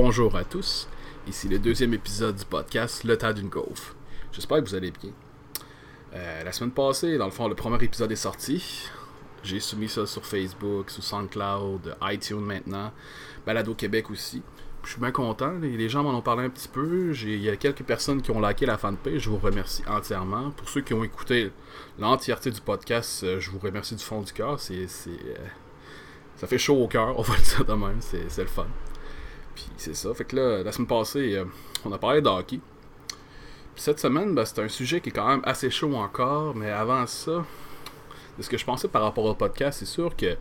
Bonjour à tous, ici le deuxième épisode du podcast Le tas d'une gaufre. J'espère que vous allez bien. Euh, la semaine passée, dans le fond, le premier épisode est sorti. J'ai soumis ça sur Facebook, sur SoundCloud, iTunes maintenant, Balado Québec aussi. Je suis bien content, les gens m'en ont parlé un petit peu. Il y a quelques personnes qui ont liké la fanpage, je vous remercie entièrement. Pour ceux qui ont écouté l'entièreté du podcast, euh, je vous remercie du fond du cœur. C'est, euh, ça fait chaud au cœur, on va le dire de même, c'est, le fun. Puis c'est ça. Fait que là, la semaine passée, euh, on a parlé de hockey. Puis cette semaine, ben, c'est un sujet qui est quand même assez chaud encore, mais avant ça, de ce que je pensais par rapport au podcast, c'est sûr que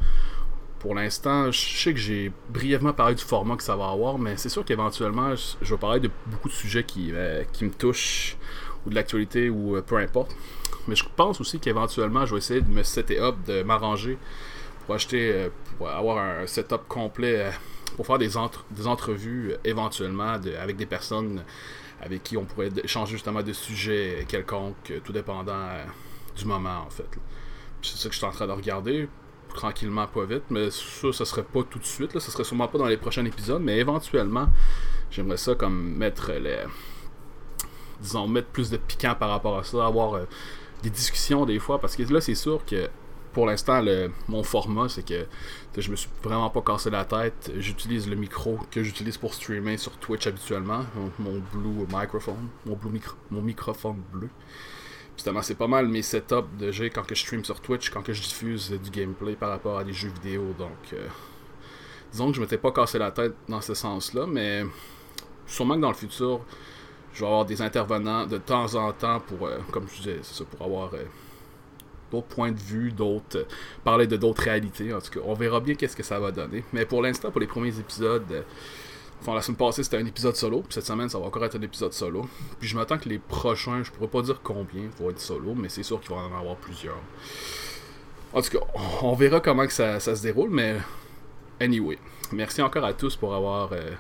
pour l'instant, je sais que j'ai brièvement parlé du format que ça va avoir, mais c'est sûr qu'éventuellement, je vais parler de beaucoup de sujets qui, euh, qui me touchent, ou de l'actualité, ou euh, peu importe. Mais je pense aussi qu'éventuellement, je vais essayer de me setter up, de m'arranger pour acheter, pour avoir un setup complet, pour faire des, des entrevues éventuellement avec des personnes avec qui on pourrait échanger justement de sujets quelconques, tout dépendant du moment en fait. C'est ça que je suis en train de regarder tranquillement, pas vite. Mais ça, ça serait pas tout de suite. Là. Ça serait sûrement pas dans les prochains épisodes. Mais éventuellement, j'aimerais ça comme mettre les. Disons, mettre plus de piquant par rapport à ça. Avoir euh, des discussions des fois. Parce que là, c'est sûr que pour l'instant, mon format, c'est que je me suis vraiment pas cassé la tête. J'utilise le micro que j'utilise pour streamer sur Twitch habituellement, mon, Blue microphone, mon, blue micro, mon microphone bleu. Justement, c'est pas mal mes setups de jeu quand que je stream sur Twitch, quand que je diffuse du gameplay par rapport à des jeux vidéo. Donc, euh, disons que je m'étais pas cassé la tête dans ce sens-là, mais sûrement que dans le futur, je vais avoir des intervenants de temps en temps pour, euh, comme je disais, ça, pour avoir euh, d'autres points de vue, d'autres, parler de d'autres réalités. En tout cas, on verra bien qu'est-ce que ça va donner. Mais pour l'instant, pour les premiers épisodes Enfin, la semaine passée, c'était un épisode solo. Puis cette semaine, ça va encore être un épisode solo. Puis je m'attends que les prochains, je pourrais pas dire combien vont être solo, mais c'est sûr qu'il va en avoir plusieurs. En tout cas, on verra comment que ça, se déroule, mais anyway. Merci encore à tous pour avoir, euh,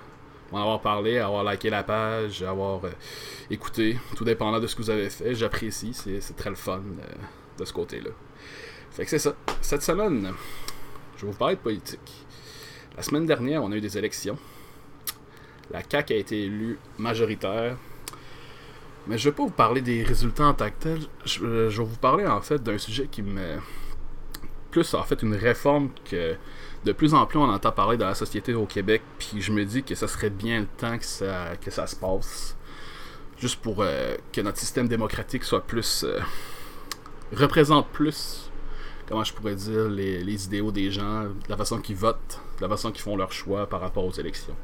avoir parlé, avoir liké la page, avoir euh, écouté, tout dépendant de ce que vous avez fait. J'apprécie, c'est très le fun euh, de ce côté-là. Fait que c'est ça. Cette semaine, je vais vous parler de politique. La semaine dernière, on a eu des élections. La CAQ a été élue majoritaire. Mais je ne vais pas vous parler des résultats en tant que tel. Je, vais vous parler en fait d'un sujet qui me. Plus en fait une réforme que de plus en plus on entend parler dans la société au Québec. Puis je me dis que ça serait bien le temps que ça, que ça se passe. Juste pour euh, que notre système démocratique soit plus. Euh, représente plus comment je pourrais dire, les, idéaux des gens, la façon qu'ils votent, la façon qu'ils font leur choix par rapport aux élections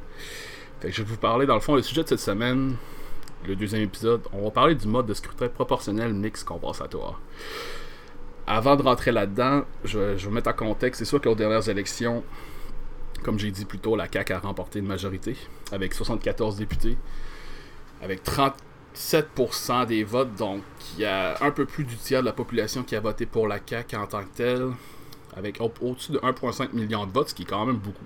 je vais vous parler, dans le fond, le sujet de cette semaine, le deuxième épisode, on va parler du mode de scrutin proportionnel mix compensatoire. Avant de rentrer là-dedans, je, vais mettre en contexte, c'est sûr qu'aux dernières élections, comme j'ai dit plus tôt, la CAQ a remporté une majorité, avec 74 députés, avec 37% des votes, donc il y a un peu plus du tiers de la population qui a voté pour la CAQ en tant que telle, avec au-dessus de 1,5 million de votes, ce qui est quand même beaucoup.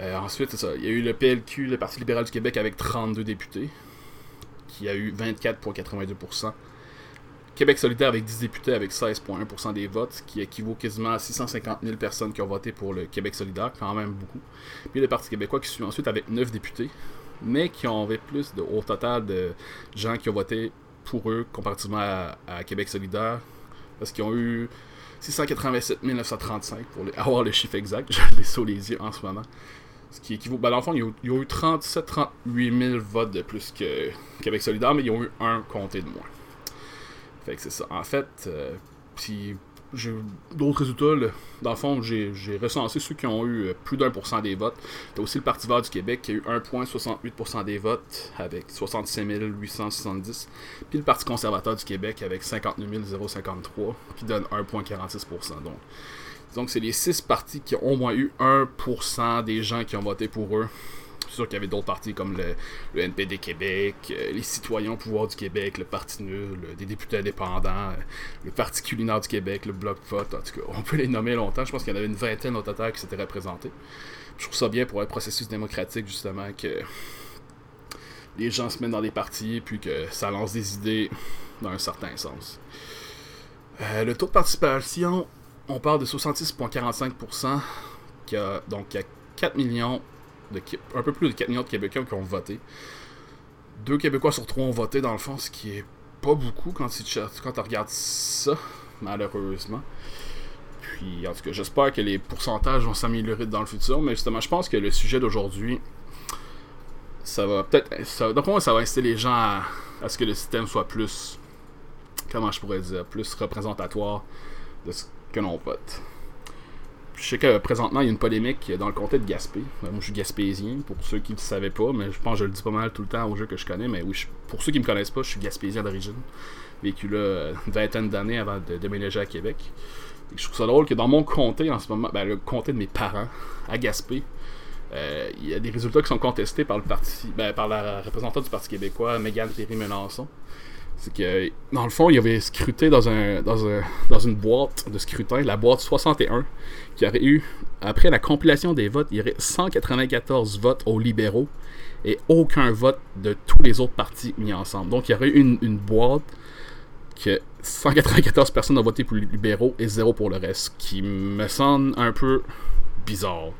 Euh, ensuite, c'est ça. Il y a eu le PLQ, le Parti libéral du Québec, avec 32 députés, qui a eu 24,82%. Québec solidaire avec 10 députés avec 16,1% des votes, qui équivaut quasiment à 650 000 personnes qui ont voté pour le Québec solidaire, quand même beaucoup. Puis le Parti québécois qui suit ensuite avec 9 députés, mais qui ont avait plus de, au total de gens qui ont voté pour eux comparativement à, Québec solidaire, parce qu'ils ont eu 687 935 pour avoir le chiffre exact, je l'ai sous les yeux en ce moment. Ce qui équivaut. Ben, dans le fond, il y a, eu 37-38 000 votes de plus que Québec solidaire, mais ils ont eu un comté de moins. Fait que c'est ça. En fait, euh, puis j'ai d'autres résultats. Dans le fond, j'ai recensé ceux qui ont eu euh, plus d'un pour cent des votes. T'as aussi le Parti vert du Québec qui a eu 1,68% des votes avec 65 870. Puis le Parti conservateur du Québec avec 59 053 qui donne 1,46%. Donc, donc, c'est les six partis qui ont au moins eu 1% des gens qui ont voté pour eux. C'est sûr qu'il y avait d'autres partis comme le, NPD Québec, euh, les Citoyens au pouvoir du Québec, le Parti nul, des députés indépendants, euh, le Parti culinaire du Québec, le Bloc Pot. En tout cas, on peut les nommer longtemps. Je pense qu'il y en avait une vingtaine au total qui s'étaient représentés. Je trouve ça bien pour un processus démocratique, justement, que les gens se mettent dans des partis puis que ça lance des idées dans un certain sens. Euh, le taux de participation on parle de 66,45%, qui a, donc il y a 4 millions un peu plus de 4 millions de Québécois qui ont voté. Deux Québécois sur trois ont voté, dans le fond, ce qui est pas beaucoup quand tu, regardes ça, malheureusement. Puis, en tout cas, j'espère que les pourcentages vont s'améliorer dans le futur, mais justement, je pense que le sujet d'aujourd'hui, ça va peut-être. D'après moi, ça va inciter les gens à, à, ce que le système soit plus. Comment je pourrais dire Plus représentatoire de ce que l'on vote. Je sais que présentement, il y a une polémique dans le comté de Gaspé. Moi, je suis gaspésien, pour ceux qui ne le savaient pas, mais je pense que je le dis pas mal tout le temps aux jeux que je connais. Mais oui, pour ceux qui me connaissent pas, je suis gaspésien d'origine. Vécu là une vingtaine d'années avant de déménager à Québec. je trouve ça drôle que dans mon comté en ce moment, ben, le comté de mes parents, à Gaspé, euh, il y a des résultats qui sont contestés par le parti, ben, par la représentante du Parti québécois, Mégane Thierry Melançon. C'est que, dans le fond, il avait scruté dans, un, dans, un, dans une boîte de scrutin, la boîte 61, qui aurait eu, après la compilation des votes, il y aurait 194 votes aux libéraux et aucun vote de tous les autres partis mis ensemble. Donc, il y aurait eu une, une boîte que 194 personnes ont voté pour les libéraux et zéro pour le reste, qui me semble un peu bizarre.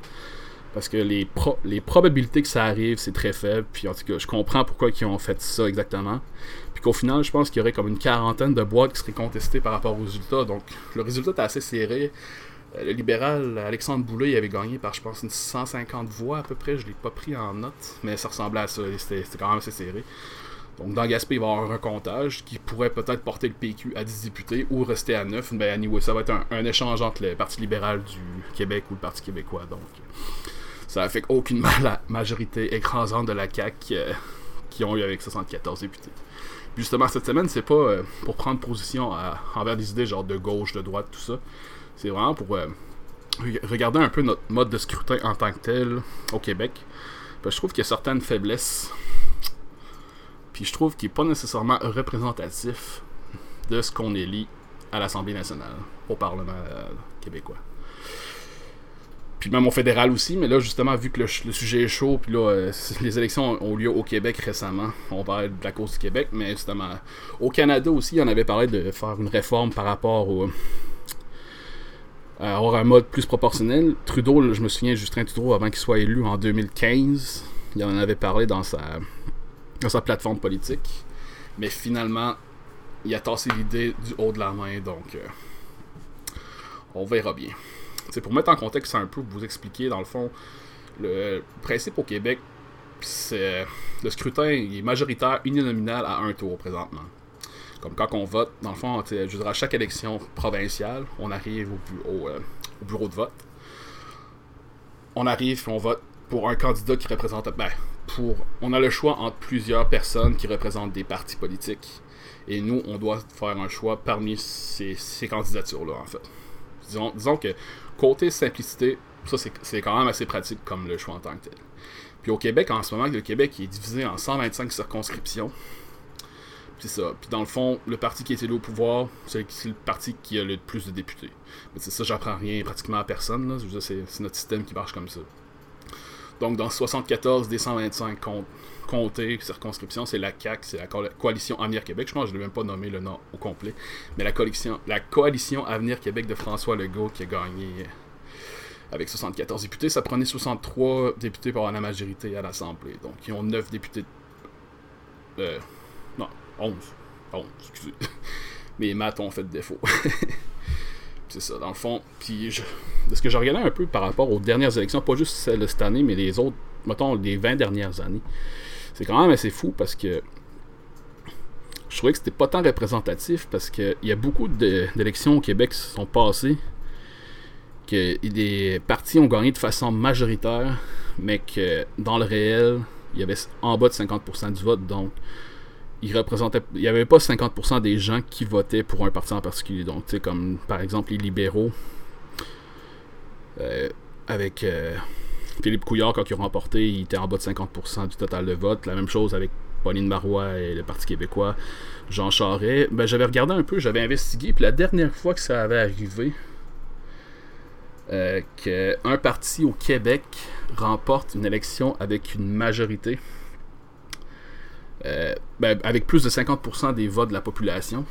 Parce que les, les probabilités que ça arrive, c'est très faible. Puis en tout cas, je comprends pourquoi ils ont fait ça exactement. Qu'au final, je pense qu'il y aurait comme une quarantaine de boîtes qui seraient contestées par rapport aux résultats. Donc le résultat est assez serré. Euh, le libéral Alexandre Boulay il avait gagné par, je pense, une 150 voix à peu près. Je l'ai pas pris en note, mais ça ressemblait à ça. C'était quand même assez serré. Donc dans Gaspé, il va y avoir un recomptage qui pourrait peut-être porter le PQ à 10 députés ou rester à 9. Ben, anyway, ça va être un, échange entre le Parti libéral du Québec ou le Parti québécois. Donc ça affecte aucunement la majorité écrasante de la CAQ euh, qui ont eu avec 74 députés. Justement, cette semaine, c'est pas euh, pour prendre position envers des idées genre de gauche, de droite, tout ça. C'est vraiment pour euh, regarder un peu notre mode de scrutin en tant que tel au Québec. je trouve qu'il y a certaines faiblesses. Puis je trouve qu'il n'est pas nécessairement représentatif de ce qu'on élit à l'Assemblée nationale, au Parlement québécois puis même au fédéral aussi, mais là, justement, vu que le, sujet est chaud, puis là, euh, les élections ont lieu au Québec récemment. On parlait de la cause du Québec, mais justement, au Canada aussi, on avait parlé de faire une réforme par rapport au. à avoir un mode plus proportionnel. Trudeau, je me souviens, Justin Trudeau, avant qu'il soit élu en 2015, il en avait parlé dans sa, dans sa plateforme politique. Mais finalement, il a tassé l'idée du haut de la main, donc. Euh, on verra bien. C'est pour mettre en contexte un peu, vous expliquer, dans le fond, le principe au Québec, c'est le scrutin est majoritaire uninominal à un tour présentement. Comme quand on vote, dans le fond, je dirais à chaque élection provinciale, on arrive au, euh, au, bureau de vote. On arrive et on vote pour un candidat qui représente. Ben, pour, on a le choix entre plusieurs personnes qui représentent des partis politiques. Et nous, on doit faire un choix parmi ces, ces candidatures-là, en fait. Disons, disons que Côté simplicité, ça c'est quand même assez pratique comme le choix en tant que tel. Puis au Québec, en ce moment, le Québec est divisé en 125 circonscriptions. C'est ça. Puis dans le fond, le parti qui est élu au pouvoir, c'est le parti qui a le plus de députés. Mais c'est ça, j'apprends rien pratiquement à personne. C'est notre système qui marche comme ça. Donc dans 74 des 125 comtés, circonscriptions, c'est la CAC, c'est la Coalition Avenir Québec. Je pense que je ne l'ai même pas nommé le nom au complet. Mais la coalition, la coalition Avenir Québec de François Legault qui a gagné avec 74 députés. Ça prenait 63 députés pour la majorité à l'Assemblée. Donc ils ont 9 députés. Euh, non, 11. 11, excusez. Les maths ont fait défaut. c'est ça, dans le fond. Puis, je, de ce que j'ai regardé un peu par rapport aux dernières élections, pas juste celle de cette année, mais les autres, mettons, les 20 dernières années, c'est quand même assez fou parce que je trouvais que c'était pas tant représentatif parce qu'il y a beaucoup d'élections au Québec qui se sont passées que des partis ont gagné de façon majoritaire, mais que dans le réel, il y avait en bas de 50% du vote, donc il il n'y avait pas 50% des gens qui votaient pour un parti en particulier. Donc tu sais comme par exemple les libéraux euh, avec euh, Philippe Couillard quand ils ont remporté il était en bas de 50% du total de vote la même chose avec Pauline Marois et le Parti québécois Jean Charest ben, j'avais regardé un peu j'avais investigué puis la dernière fois que ça avait arrivé euh, qu'un parti au Québec remporte une élection avec une majorité euh, ben, avec plus de 50% des votes de la population.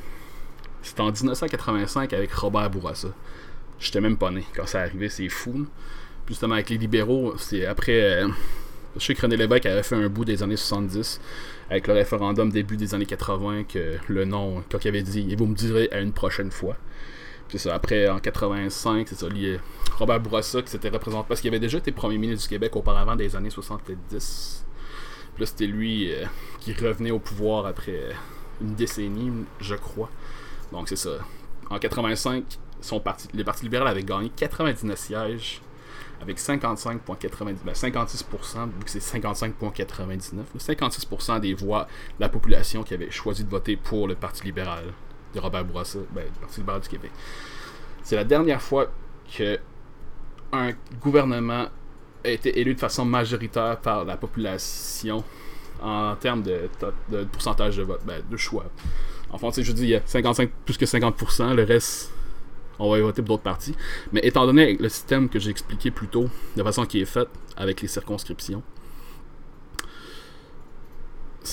C'était en 1985 avec Robert Bourassa. J'étais même pas né quand ça arrivé, c'est fou. Justement, avec les libéraux, c'est après, euh, Je sais que René Lévesque avait fait un bout des années 70 avec le référendum début des années 80 que le nom, quand il avait dit, et vous me direz à une prochaine fois. C'est ça, après en 85, c'est ça, lié Robert Bourassa qui s'était représenté, parce qu'il avait déjà été premier ministre du Québec auparavant des années 70. Puis là, c'était lui euh, qui revenait au pouvoir après une décennie, je crois. Donc c'est ça. En 85, son parti, le Parti libéral avait gagné 99 sièges avec 55,90 ben 56%, vu c'est 55,99, 56% des voix de la population qui avait choisi de voter pour le Parti libéral de Robert Bourassa, ben, le Parti libéral du Québec. C'est la dernière fois que un gouvernement a été élu de façon majoritaire par la population en termes de, pourcentage de vote, ben, de choix. Enfin, je dis, il y a 55, plus que 50%, le reste on va y voter pour d'autres partis. Mais étant donné le système que j'ai expliqué plus tôt, de façon qui est faite avec les circonscriptions,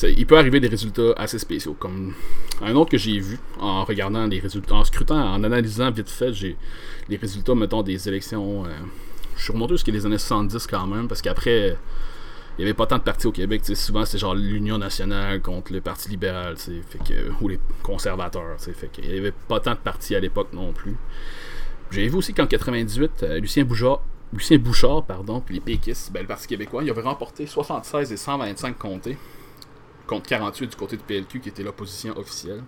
il peut arriver des résultats assez spéciaux. Comme un autre que j'ai vu en regardant les résultats, en scrutant, en analysant vite fait, j'ai les résultats, mettons, des élections. Euh, je suis remonté jusqu'à les années 70 quand même, parce qu'après il n'y avait pas tant de partis au Québec. Souvent, c'était genre l'Union nationale contre le Parti libéral, fait que, ou les conservateurs. Fait il n'y avait pas tant de partis à l'époque non plus. J'ai vu aussi qu'en 98, euh, Lucien Bouchard, Lucien Bouchard, pardon, puis les péquistes, ben, le Parti québécois, ils avaient remporté 76 et 125 comtés contre 48 du côté de PLQ qui était l'opposition officielle.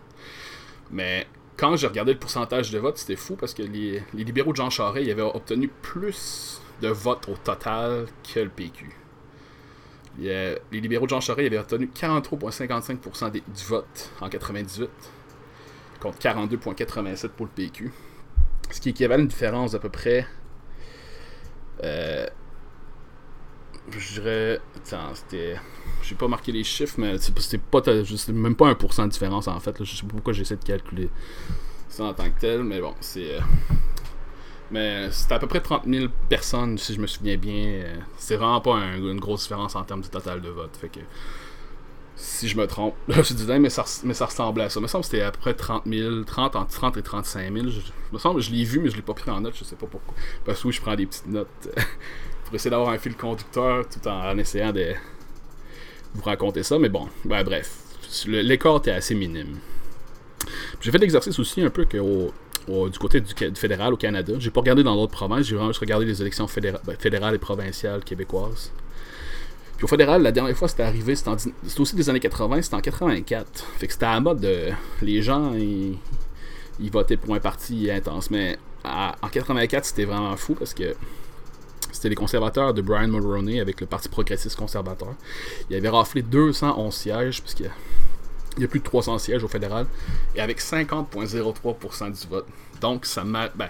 Mais quand j'ai regardé le pourcentage de vote, c'était fou parce que les, les libéraux de Jean Charest avaient obtenu plus de votes au total que le PQ les libéraux de Jean Charest avaient obtenu 43,55% du vote en 98 contre 42,87% pour le PQ. Ce qui équivaut à une différence d'à peu près. Euh, je dirais. Attends, c'était. J'ai pas marqué les chiffres, mais c'était pas même pas 1% de différence en fait. Je sais pas pourquoi j'essaie de calculer ça en tant que tel, mais bon, c'est. Euh, mais c'était à peu près 30 000 personnes, si je me souviens bien. C'est vraiment pas une grosse différence en termes de total de vote. Fait que si je me trompe, je disais, mais ça, mais ça ressemblait à ça. Il me semble que c'était à peu près 30 000, 30, entre 30 et 35 000. Je, me semble je l'ai vu, mais je l'ai pas pris en note, je sais pas pourquoi. Parce que oui, je prends des petites notes pour essayer d'avoir un fil conducteur tout en, essayant de vous raconter ça. Mais bon, ben, bref, l'écart était assez minime. J'ai fait l'exercice aussi un peu que du côté du, fédéral au Canada. J'ai pas regardé dans d'autres provinces, j'ai vraiment juste regardé les élections ben, fédérales et provinciales québécoises. Puis au fédéral, la dernière fois c'était arrivé, c'était aussi des années 80, c'était en 84. Fait que c'était à la mode de. Les gens, ils, votaient pour un parti intense. Mais en 84, c'était vraiment fou parce que c'était les conservateurs de Brian Mulroney avec le Parti progressiste conservateur. Il avait raflé 211 sièges, puisque il y a plus de 300 sièges au fédéral, et avec 50,03% du vote. Donc, ça m'a. Ben,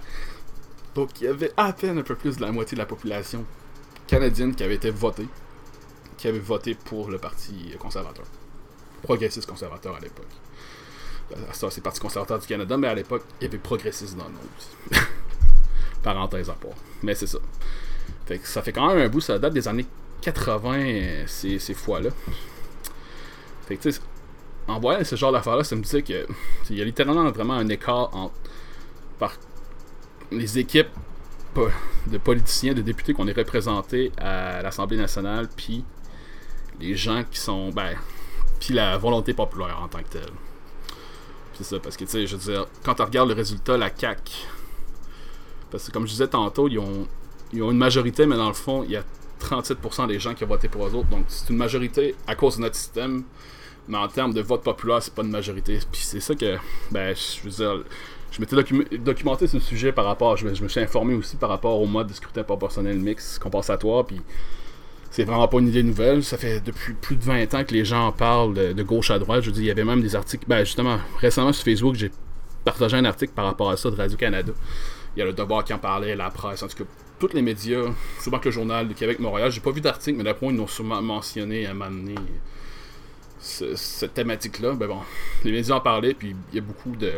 donc, il y avait à peine un peu plus de la moitié de la population canadienne qui avait été votée, qui avait voté pour le Parti conservateur. Progressiste conservateur à l'époque. Euh, ça, c'est Parti conservateur du Canada, mais à l'époque, il y avait progressiste dans le nom. Parenthèse à part. Mais c'est ça. Fait que ça fait quand même un bout, ça date des années 80, euh, ces, ces fois-là. Fait que, tu sais, en voyant ce genre d'affaires-là, ça me disait que il y a littéralement vraiment un écart entre par les équipes de politiciens, de députés qu'on est représentés à l'Assemblée nationale, puis les gens qui sont, ben, puis la volonté populaire en tant que telle. C'est ça, parce que tu sais, je veux dire, quand on regarde le résultat, la CAC, parce que comme je disais tantôt, ils ont, ils ont une majorité, mais dans le fond, il y a 37% des gens qui ont voté pour eux autres. Donc c'est une majorité à cause de notre système mais en termes de vote populaire, c'est pas une majorité. Puis c'est ça que, ben, je veux dire, je m'étais documenté sur le sujet par rapport, je me, suis informé aussi par rapport au mode de scrutin proportionnel mix compensatoire, puis c'est vraiment pas une idée nouvelle. Ça fait depuis plus de 20 ans que les gens en parlent de, gauche à droite. Je veux dire, il y avait même des articles, ben justement, récemment sur Facebook, j'ai partagé un article par rapport à ça de Radio-Canada. Il y a le Devoir qui en parlait, la presse, en tout cas, tous les médias, souvent que le Journal de Québec-Montréal. J'ai pas vu d'article, mais d'après ils l'ont sûrement mentionné à cette thématique-là, ben bon, les médias en parlaient, puis il y a beaucoup de.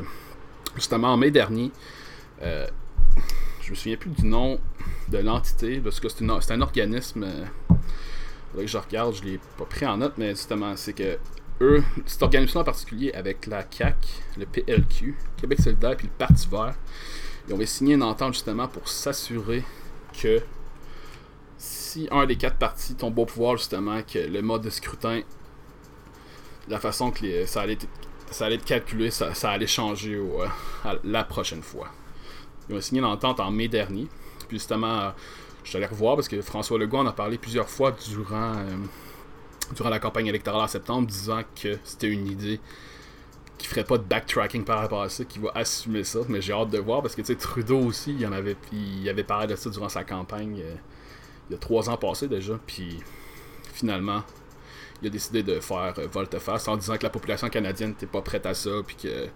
Justement, en mai dernier, euh, je me souviens plus du nom de l'entité, parce que c'est, un organisme. Euh, que je regarde, je l'ai pas pris en note, mais justement, c'est que eux, cet organisme en particulier, avec la CAC, le PLQ, Québec solidaire, puis le Parti vert, ils ont signé une entente justement pour s'assurer que si un des quatre partis tombe au pouvoir, justement, que le mode de scrutin, la façon que ça, allait être, ça allait être calculé, ça, allait changer la prochaine fois. Ils ont signé l'entente en mai dernier. Puis justement, je suis allé revoir parce que François Legault en a parlé plusieurs fois durant, euh, durant la campagne électorale en septembre, disant que c'était une idée qui ferait pas de backtracking par rapport à ça, qui va assumer ça. Mais j'ai hâte de voir parce que Trudeau aussi, il, en avait, il avait parlé de ça durant sa campagne euh, il y a trois ans passés déjà. Puis finalement, il a décidé de faire euh, volte-face en disant que la population canadienne n'était pas prête à ça, puis que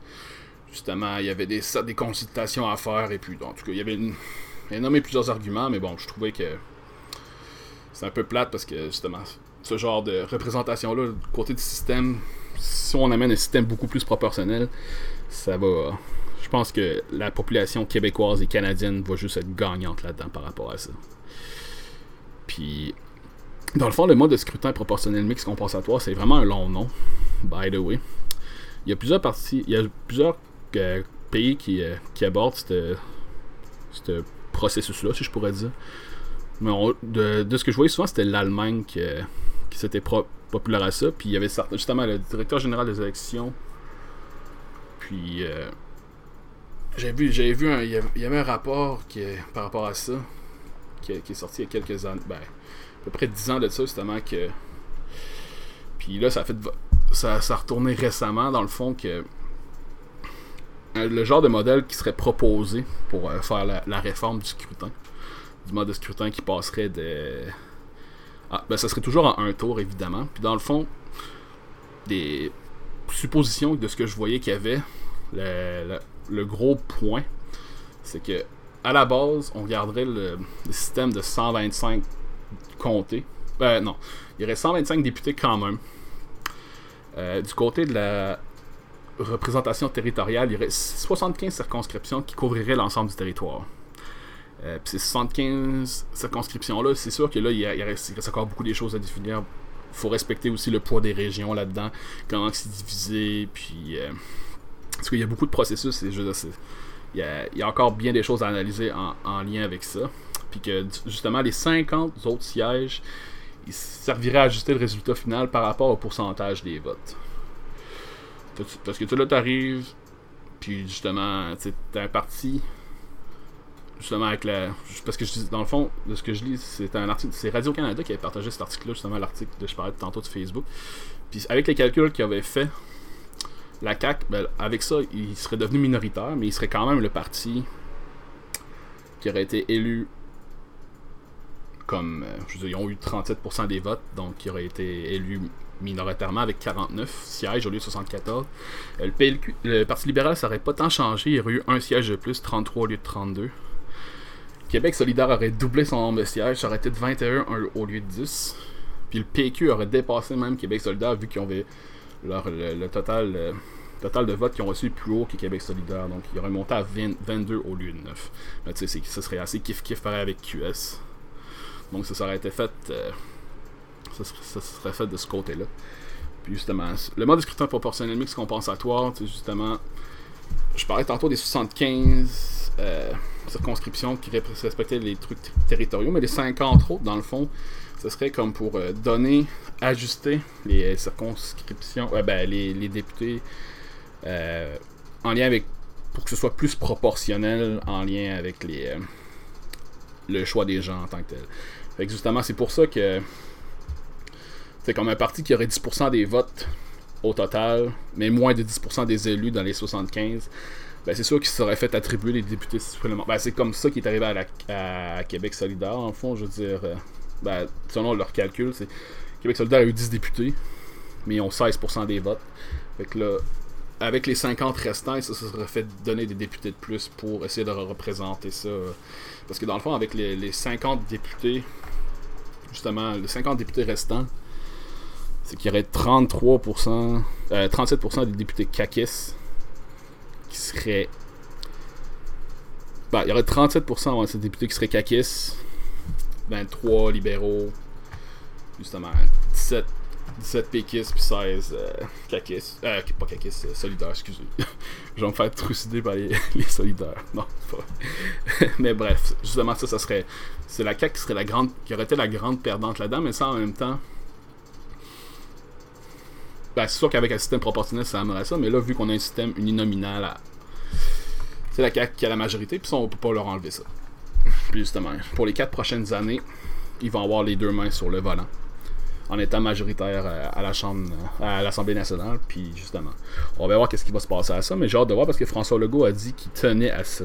justement, il y avait des, consultations à faire, et puis en tout cas, il y avait une, il nommé plusieurs arguments, mais bon, je trouvais que c'est un peu plate parce que justement, ce genre de représentation-là, côté du système, si on amène un système beaucoup plus proportionnel, ça va. Je pense que la population québécoise et canadienne va juste être gagnante là-dedans par rapport à ça. Puis, dans le fond, le mode de scrutin proportionnel mix compensatoire, c'est vraiment un long nom, by the way. Il y a plusieurs parties, il y a plusieurs euh, pays qui, euh, abordent cette processus-là, si je pourrais dire. Mais de, ce que je voyais souvent, c'était l'Allemagne qui, qui s'était populaire à ça. Puis il y avait justement le directeur général des élections. Puis euh, j'ai vu, j'avais vu un, il y avait un rapport qui, par rapport à ça qui, est sorti il y a quelques années, ben, peu près 10 ans de ça justement que. Puis là, ça a fait, ça, ça a retourné récemment dans le fond que euh, le genre de modèle qui serait proposé pour euh, faire la, réforme du scrutin. Du mode de scrutin qui passerait de. Ah, ben ça serait toujours en un tour, évidemment. Puis dans le fond, des suppositions de ce que je voyais qu'il y avait, le, gros point, c'est que à la base, on garderait le, système de 125 comtés. Ben non, il y aurait 125 députés quand même. Euh, du côté de la représentation territoriale, il y aurait 75 circonscriptions qui couvriraient l'ensemble du territoire. Euh, puis ces 75 circonscriptions-là, c'est sûr que là, il, reste, encore beaucoup de choses à définir. Il faut respecter aussi le poids des régions là-dedans, comment c'est divisé, puis... Euh, parce qu'il y a beaucoup de processus, et il, y a, encore bien des choses à analyser en, lien avec ça. Puis que justement, les 50 autres sièges, ils serviraient à ajuster le résultat final par rapport au pourcentage des votes. Parce que tu là, t'arrives, puis justement, t'as un parti, justement avec la. Parce que je, dans le fond, de ce que je lis, c'est un article. C'est Radio-Canada qui avait partagé cet article-là, justement, l'article de je parlais tantôt de Facebook. Puis avec les calculs qu'il avait fait, la CAC, ben, avec ça, il serait devenu minoritaire, mais il serait quand même le parti qui aurait été élu comme. Euh, je veux dire, ils ont eu 37% des votes, donc qui aurait été élu minoritairement avec 49 sièges au lieu de 74. Euh, le, le Parti libéral, ça n'aurait pas tant changé. Il aurait eu un siège de plus, 33 au lieu de 32. Québec solidaire aurait doublé son nombre de sièges, ça aurait été de 21 au lieu de 10. Puis le PQ aurait dépassé même Québec solidaire vu qu'ils avaient leur, le, total, total de votes qui ont reçu plus haut que Québec solidaire. Donc il aurait monté à 22 au lieu de 9. Mais tu sais, ça serait assez kiff-kiff avec QS. Donc. Euh, ça serait, fait de ce côté-là. Puis justement, le mode de scrutin proportionnel mix compensatoire, c'est justement, je parlais tantôt des 75 euh, circonscriptions qui respectaient les trucs territoriaux, mais les 50 autres, dans le fond, ce serait comme pour euh, donner, ajuster les circonscriptions, ben, les, députés en lien avec, pour que ce soit plus proportionnel en lien avec les, le choix des gens en tant que tel. Fait que justement, c'est pour ça que c'est comme un parti qui aurait 10% des votes au total, mais moins de 10% des élus dans les 75. Ben, c'est sûr qu'il serait fait attribuer les députés supplémentaires. Ben, c'est comme ça qui est arrivé à, Québec solidaire, en fond, je veux dire. Euh, ben, selon leur calcul, c'est Québec solidaire a eu 10 députés, mais ils ont 16% des votes. Fait que là, avec les 50 restants, ça, serait fait donner des députés de plus pour essayer de représenter ça. Parce que dans le fond, avec les, les 50 députés, justement, les 50 députés restants, c'est qu'il y aurait 33%, 37% euh, des députés CACIS qui seraient. Ben, il y aurait 37% des députés qui seraient CACIS, 23 libéraux, justement, 17 17 péquistes puis 16 euh. Euh, pas caquistes, euh, solidaires, excusez. Je vais me faire trucider par les, les solidaires. Non, pas. mais bref, justement, ça, ça serait. C'est la CAQ qui serait la grande. qui aurait été la grande perdante là-dedans, mais ça en même temps. Ben, c'est sûr qu'avec un système proportionnel, ça aimerait ça, mais là, vu qu'on a un système uninominal, c'est la CAQ qui a la majorité, puis ça, on peut pas leur enlever ça. Puis justement, pour les 4 prochaines années, ils vont avoir les deux mains sur le volant en étant majoritaire euh, à la Chambre, euh, à l'Assemblée nationale. Puis justement, on va voir qu'est-ce qui va se passer à ça. Mais j'ai hâte de voir parce que François Legault a dit qu'il tenait à ça.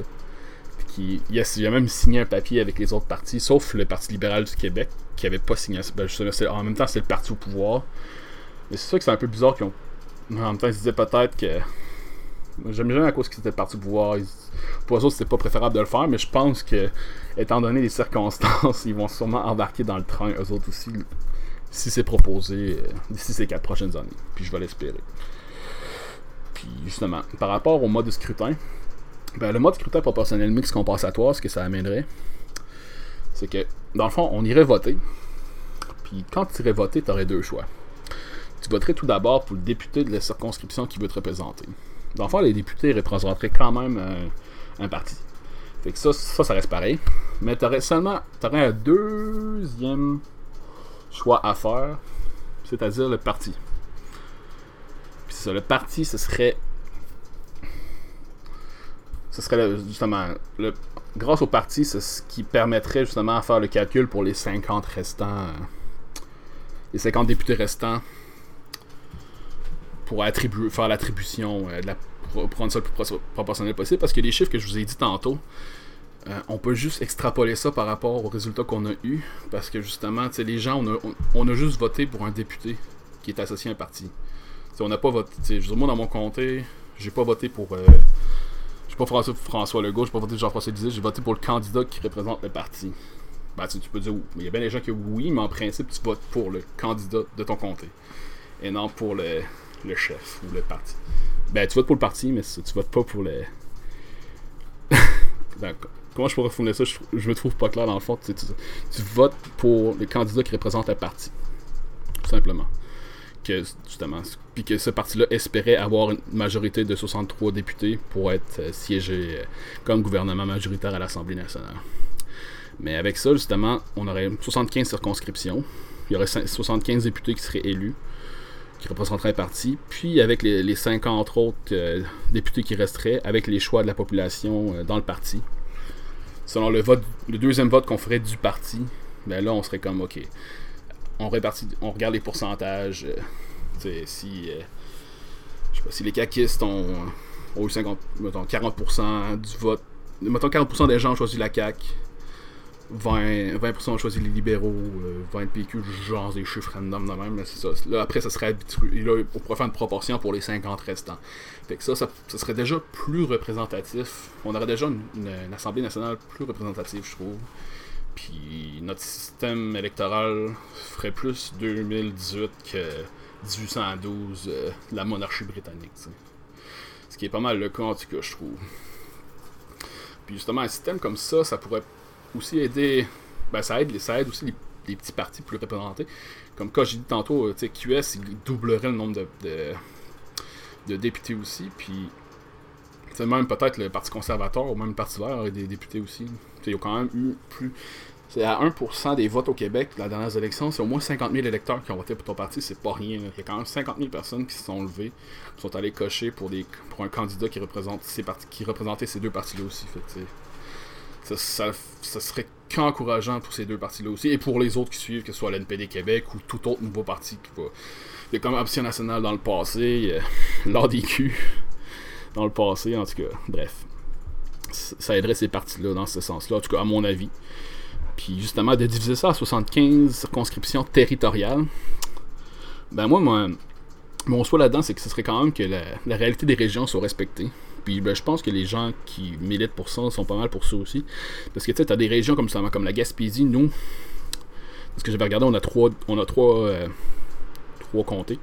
Il, a, même signé un papier avec les autres partis, sauf le Parti libéral du Québec, qui avait pas signé. Ben, en même temps, c'est le parti au pouvoir. Mais c'est sûr que c'est un peu bizarre qu'ils ont. En même temps, ils se disaient peut-être que. J'aime bien à cause qu'ils étaient parti au pouvoir. Pour eux autres, c'était pas préférable de le faire, mais je pense que, étant donné les circonstances, ils vont sûrement embarquer dans le train, eux autres aussi, si c'est proposé euh, d'ici ces quatre prochaines années. Puis je vais l'espérer. Puis justement, par rapport au mode de scrutin, ben, le mode scrutin proportionnel mix compensatoire, ce que ça amènerait, c'est que, dans le fond, on irait voter. Puis quand tu irais voter, tu aurais deux choix. Tu voterais tout d'abord pour le député de la circonscription qui veut te représenter. Dans le fond, les députés représenteraient quand même euh, un parti. Fait que ça, ça, ça reste pareil. Mais tu aurais seulement aurais un deuxième choix à faire, c'est-à-dire le parti. Puis le parti, ce serait. Ce serait justement. Le, grâce au parti, c'est ce qui permettrait justement à faire le calcul pour les 50 restants. les 50 députés restants. Pour attribuer, faire l'attribution, euh, pour prendre ça le plus proportionnel possible. Parce que les chiffres que je vous ai dit tantôt, euh, on peut juste extrapoler ça par rapport aux résultats qu'on a eu parce que justement, les gens, on a, juste voté pour un député qui est associé à un parti. on n'a pas voté. Je moi, dans mon comté, j'ai pas voté pour. Euh, j'ai pas François, François Legault, j'ai pas voté pour Jean-François Lisée, j'ai voté pour le candidat qui représente le parti. Ben, tu peux dire, il y a bien des gens qui oui, mais en principe, tu votes pour le candidat de ton comté et non pour le, le chef ou le parti. Ben, tu votes pour le parti, mais tu votes pas pour le. D'accord comment je pourrais fonder ça? Je, me trouve pas clair dans le fond. Tu, votes pour les candidats qui représentent un parti. Tout simplement. Que, justement, puis que ce parti-là espérait avoir une majorité de 63 députés pour être euh, siégé euh, comme gouvernement majoritaire à l'Assemblée nationale. Mais avec ça, justement, on aurait 75 circonscriptions. Il y aurait 75 députés qui seraient élus, qui représenteraient un parti. Puis avec les, 50 autres euh, députés qui resteraient, avec les choix de la population dans le parti selon le vote, le deuxième vote qu'on ferait du parti, ben là, on serait comme, ok, on répartit, on regarde les pourcentages. Euh, si, euh, je sais pas, si les caquistes ont, ont eu 50, mettons, 40% du vote, mettons 40% des gens ont choisi la CAQ, 20%, 20 ont choisi les libéraux, 20 euh, PQ, genre des chiffres random de même, c'est ça. Là, après, ça serait. Là, on pourrait faire une proportion pour les 50 restants. Fait que ça, ça, serait déjà plus représentatif. On aurait déjà une, Assemblée nationale plus représentative, je trouve. Puis notre système électoral ferait plus 2018 que 1812 euh, la monarchie britannique. Ce qui est pas mal le cas en tout cas, je trouve. Puis justement, un système comme ça, ça pourrait aussi aider. Ben, ça aide, ça aide aussi les, petits partis plus représentés. Comme quand j'ai dit tantôt, euh, QS, il doublerait le nombre de, députés aussi. Puis, même peut-être le Parti conservateur ou même le Parti vert aurait des députés aussi. Il y a quand même eu plus. C'est à 1% des votes au Québec, la dernière élection, c'est au moins 50 000 électeurs qui ont voté pour ton parti, c'est pas rien. Il y a quand même 50 000 personnes qui se sont levées, qui sont allées cocher pour, des, pour un candidat qui, représente ces qui représentait ces deux partis-là aussi. Fait, ça, ça, serait qu'encourageant pour ces deux partis-là aussi, et pour les autres qui suivent, que ce soit l'NPD Québec ou tout autre nouveau parti qui va. Il y a comme Option nationale dans le passé, l'ADQ dans le passé, en tout cas, bref. Ça aiderait ces partis-là dans ce sens-là, en tout cas, à mon avis. Puis justement, de diviser ça à 75 circonscriptions territoriales, ben moi, mon souhait là-dedans, c'est que ce serait quand même que la, réalité des régions soit respectée. Puis ben, je pense que les gens qui militent pour ça sont pas mal pour ça aussi. Parce que tu sais, t'as des régions comme, comme la Gaspésie, nous, parce que j'avais regardé, on a trois, on a trois, euh, trois. Il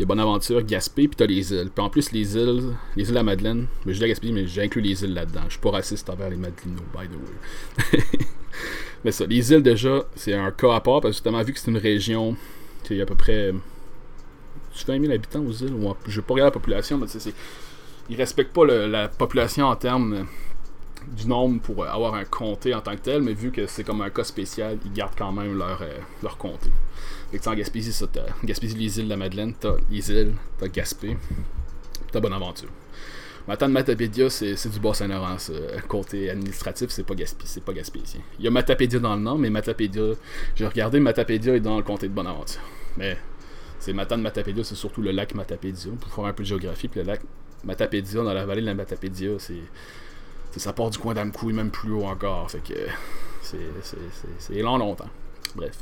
y a Bonaventure, Gaspé, puis t'as les îles. Puis en plus, les îles, les îles à Madeleine, mais je la Gaspésie, mais j'ai inclus les îles là-dedans. Je suis pas raciste envers les Madelinos, by the way. mais ça, les îles déjà, c'est un cas à part, parce que justement, vu que c'est une région, il y a à peu près 20 000 habitants aux îles. Je vais pas regarder la population, mais c'est. Ils respectent pas la population en termes du nombre pour euh, avoir un comté en tant que tel, mais vu que c'est comme un cas spécial, ils gardent quand même leur, euh, leur comté. Fait que en Gaspésie, ça, t'as Gaspésie, les îles de la Madeleine, t'as les îles, t'as Gaspé, t'as Bonaventure. Maintenant, Matapédia, c'est du Bas-Saint-Laurent. Côté administratif, c'est pas, c'est pas Gaspésien. Il y a Matapédia dans le nord, mais Matapédia, j'ai regardé, Matapédia est dans le comté de Bonaventure. Mais c'est Matane Matapédia, c'est surtout le lac Matapédia, pour faire un peu de géographie. Puis le lac Matapédia, dans la vallée de la Matapédia, c'est. Ça part du coin d'Amkoui, même plus haut encore. Fait que. C'est long, longtemps. Bref.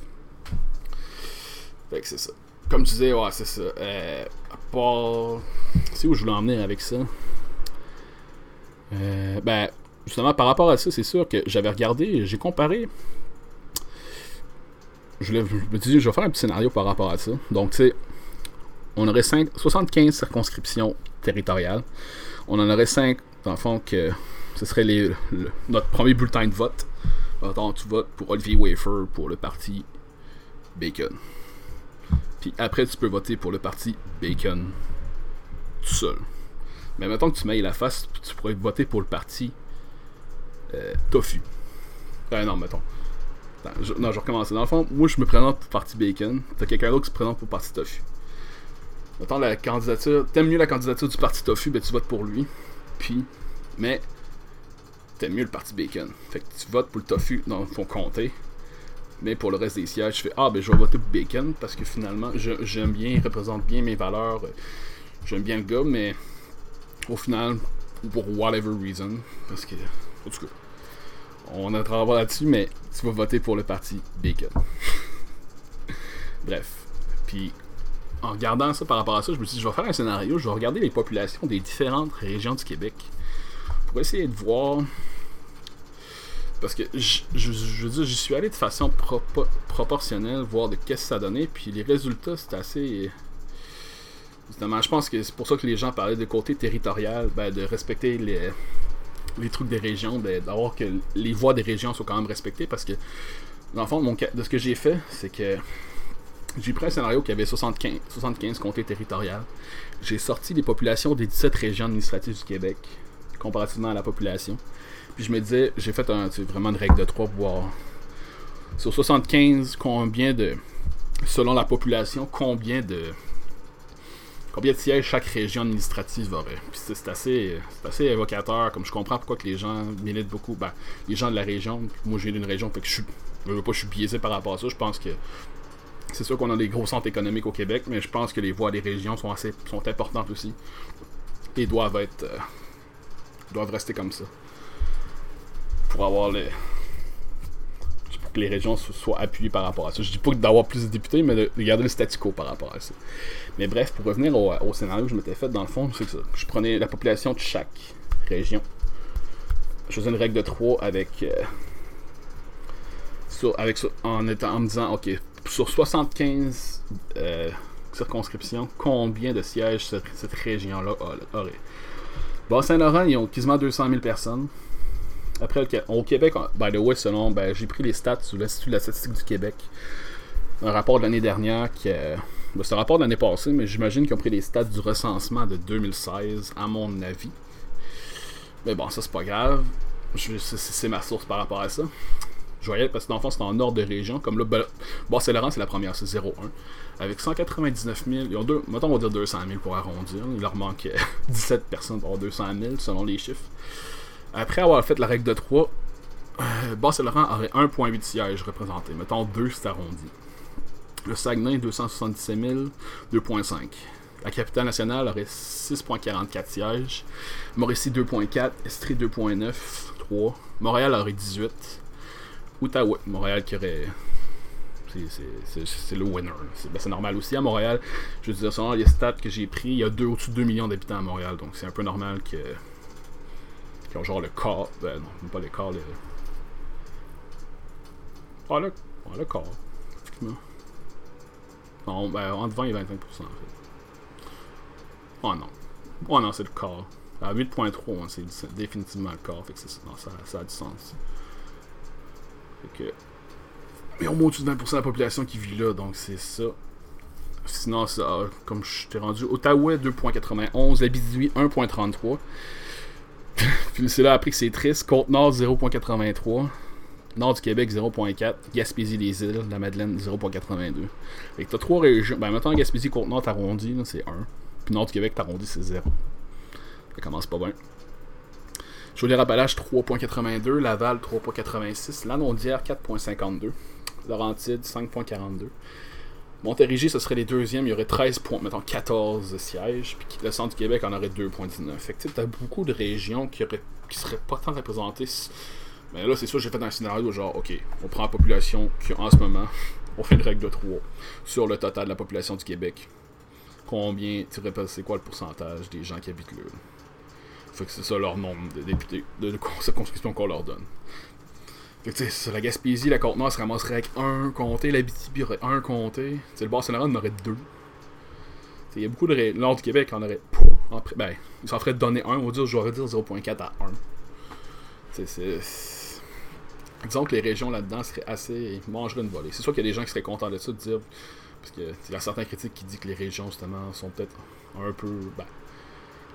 Fait que c'est ça. Comme tu disais, ouais, c'est ça. Euh, à part. C'est où je voulais en venir avec ça? Euh, ben, justement, par rapport à ça, c'est sûr que j'avais regardé, j'ai comparé. Je, je me disais, je vais faire un petit scénario par rapport à ça. Donc, tu sais, on aurait cinq- 75 circonscriptions territoriales. On en aurait 5, dans le fond, que ce serait notre premier bulletin de vote. Attends, tu votes pour Olivier Wafer pour le parti Bacon. Puis après, tu peux voter pour le parti Bacon tout seul. Mais mettons que tu mets la face, tu pourrais voter pour le parti euh, Tofu. Euh, non, mettons. Attends, je, non, je recommence. Dans le fond, moi, je me présente pour le parti Bacon. T'as quelqu'un d'autre qui se présente pour le parti Tofu. Mettons la candidature. T'aimes mieux la candidature du parti Tofu, ben tu votes pour lui. Puis, mais t'aimes mieux le parti Bacon. Fait que tu votes pour le Tofu dans ton comté. Mais pour le reste des sièges, je fais Ah, ben je vais voter pour Bacon parce que finalement, j'aime bien, il représente bien mes valeurs. J'aime bien le gars, mais au final, pour whatever reason, parce que, en tout cas, on a travaillé là-dessus, mais tu vas voter pour le parti Bacon. Bref. Puis, en regardant ça par rapport à ça, je me suis dit, je vais faire un scénario, je vais regarder les populations des différentes régions du Québec pour essayer de voir. Parce que je, veux dire, j'y suis allé de façon propo- proportionnelle, voir de qu'est-ce que ça donnait, puis les résultats, c'était assez. Justement, je pense que c'est pour ça que les gens parlaient de côté territorial, ben, de respecter les, les trucs des régions, ben, d'avoir que les voix des régions soient quand même respectées, parce que, dans le fond, mon de ce que j'ai fait, c'est que j'ai pris un scénario qui avait 75, 75 comtés territoriales. J'ai sorti les populations des 17 régions administratives du Québec, comparativement à la population. Puis je me disais, j'ai fait un, vraiment une règle de 3 pour voir sur 75 combien de, selon la population, combien de combien de sièges chaque région administrative aurait? Puis c'est assez, assez évocateur, comme je comprends pourquoi que les gens militent beaucoup. Ben, les gens de la région, moi j'ai d'une région, fait que je suis, je veux pas, je suis biaisé par rapport à ça. Je pense que c'est sûr qu'on a des gros centres économiques au Québec, mais je pense que les voix des régions sont assez sont importantes aussi. Et doivent être euh, doivent rester comme ça. Pour avoir les. Pour que les régions so- soient appuyées par rapport à ça. Je dis pas d'avoir plus de députés, mais de, de garder le statu par rapport à ça. Mais bref, pour revenir au, scénario que je m'étais fait, dans le fond, c'est ça. Je prenais la population de chaque région. Je faisais une règle de 3 avec. euh, avec en, étant, en me disant, ok, sur 75 euh, circonscriptions, combien de sièges cette, cette région-là a- aurait Bas-Saint-Laurent, ils ont quasiment 200 000 personnes. Après, au Québec, by the way, selon, ben, j'ai pris les stats sous l'Institut de la statistique du Québec. Un rapport de l'année dernière qui. euh, ben, c'est un rapport de l'année passée, mais j'imagine qu'ils ont pris les stats du recensement de 2016, à mon avis. Mais bon, ça, c'est pas grave. C'est- ma source par rapport à ça. Je voyais, parce que dans le fond, c'est en ordre de région. Comme là, ben, Bas-Saint-Laurent, c'est la première, c'est 0,1. Avec 199 000, ils ont deux, mettons, on va dire 200 000 pour arrondir. Il leur manque euh, 17 personnes pour avoir 200 000 selon les chiffres. Après avoir fait la règle de 3, euh, Bas-Saint-Laurent aurait 1,8 sièges représentés. Mettons 2, c'est arrondi. Le Saguenay, 267 000, 2,5. La capitale nationale aurait 6,44 sièges. Mauricie, 2,4. Estrie, 2,9. 3. Montréal aurait 18. Outaouais, Montréal qui aurait. C'est- le winner. C'est ben, c'est normal aussi à Montréal. Je veux dire, selon les stats que j'ai pris, il y a au-dessus de 2 millions d'habitants à Montréal. Donc c'est un peu normal que. Qu'ils ont genre le quart. Ben non, même pas le quart. Le... Ah, le, ouais, le. Effectivement. Non, ben entre 20 et 25% en fait. Oh non. Oh non, c'est le quart. À 8.3, hein, c'est définitivement le c'est- non, ça, ça a du sens. Fait que. Mais au moins au-dessus de 20% de la population qui vit là, donc c'est ça. Sinon, ça, comme je t'ai rendu, Ottawa 2.91, Abitibi 1.33. Puis c'est là après que c'est triste. Côte-Nord 0.83. Nord du Québec 0.4. Gaspésie-les-Îles, la Madeleine 0.82. Fait que t'as trois régions. Ben maintenant Gaspésie, Côte-Nord, t'arrondis, c'est 1. Puis Nord du Québec, t'arrondis, c'est 0. Ça commence pas bien. Chaudière-Appalaches 3.82. Laval 3.86. Lanaudière 4.52. Laurentide 5.42. Montérégie, ce serait les deuxièmes, il y aurait 13 points, mettons 14 sièges, puis le centre du Québec en aurait 2.19. Fait que tu as beaucoup de régions qui, seraient pas tant représentées. Mais là, c'est sûr, j'ai fait un scénario genre, ok, on prend la population qui en ce moment, on fait une règle de 3 sur le total de la population du Québec. Combien, tu répètes, c'est quoi le pourcentage des gens qui habitent là? Fait que c'est ça leur nombre de députés, de, de circonscription qu'on leur donne. Sais, la Gaspésie, la Côte-Nord se ramasserait avec un comté, la BTB aurait un comté, sais, le Bas-Saint-Laurent en aurait deux. Il y a beaucoup de. Nord du Québec en aurait pas. En... Ben, ils s'en feraient donner un, on dire, j'aurais dire 0.4 à 1. C'est. Disons que les régions là-dedans seraient assez. Ils mangeraient une volée. C'est sûr qu'il y a des gens qui seraient contents de ça, de dire. Parce qu'il y a certains critiques qui disent que les régions, justement, sont peut-être un peu. Ben,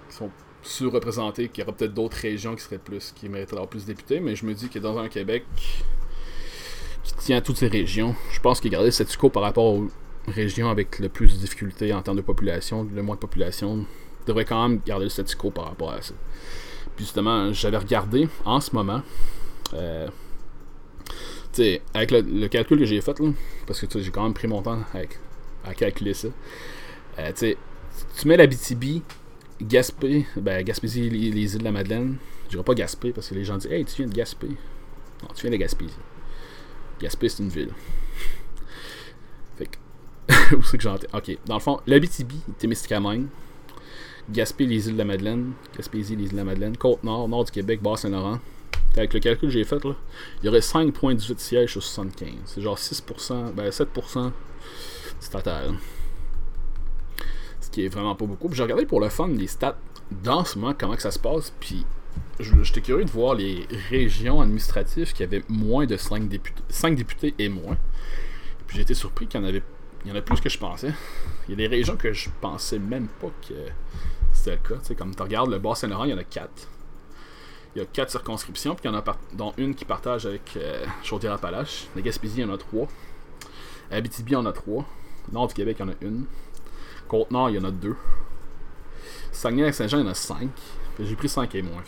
sont surreprésenté, qu'il y aura peut-être d'autres régions qui seraient plus, qui mériteraient d'avoir plus de députés, mais je me dis que dans un Québec qui tient à toutes ces régions, je pense qu'il garder le statu quo par rapport aux régions avec le plus de difficultés en termes de population, le moins de population, devrait quand même garder le statu quo par rapport à ça. Puis justement, j'avais regardé en ce moment, euh, tu avec le, calcul que j'ai fait, là, parce que j'ai quand même pris mon temps avec, à calculer ça, euh, tu mets la BTB Gaspé, ben Gaspésie, les, îles de la Madeleine. Je dirais pas Gaspé parce que les gens disent Hey, tu viens de Gaspé. Non, tu viens de Gaspésie. Gaspé, c'est une ville. fait que. Où c'est que j'entends? Ok, dans le fond, l'Abitibi, Témiscamingue. Gaspé, les îles de la Madeleine. Gaspésie, les îles de la Madeleine. Côte-Nord, nord du Québec, Bas-Saint-Laurent. Avec le calcul que j'ai fait, là, il y aurait 5,18 sièges sur 75. C'est genre 6%, ben 7% du total qui est vraiment pas beaucoup. j'ai regardé pour le fun les stats dans ce moment, comment que ça se passe, puis j'étais curieux de voir les régions administratives qui avaient moins de 5 députés, 5 députés et moins. Puis j'ai été surpris qu'il y en avait il y en plus que je pensais. Il y a des régions que je pensais même pas que c'était le cas. sais comme tu regardes le Bas-Saint-Laurent, il y en a 4. Il y a 4 circonscriptions, puis il y en a dont une qui partage avec euh, Chaudière-Appalaches. La Gaspésie, il y en a 3. Abitibi, il y en a 3. Nord du Québec, il y en a une. Côte-Nord, il y en a deux. Saguenay-Saint-Jean, il y en a cinq. J'ai pris cinq et moins.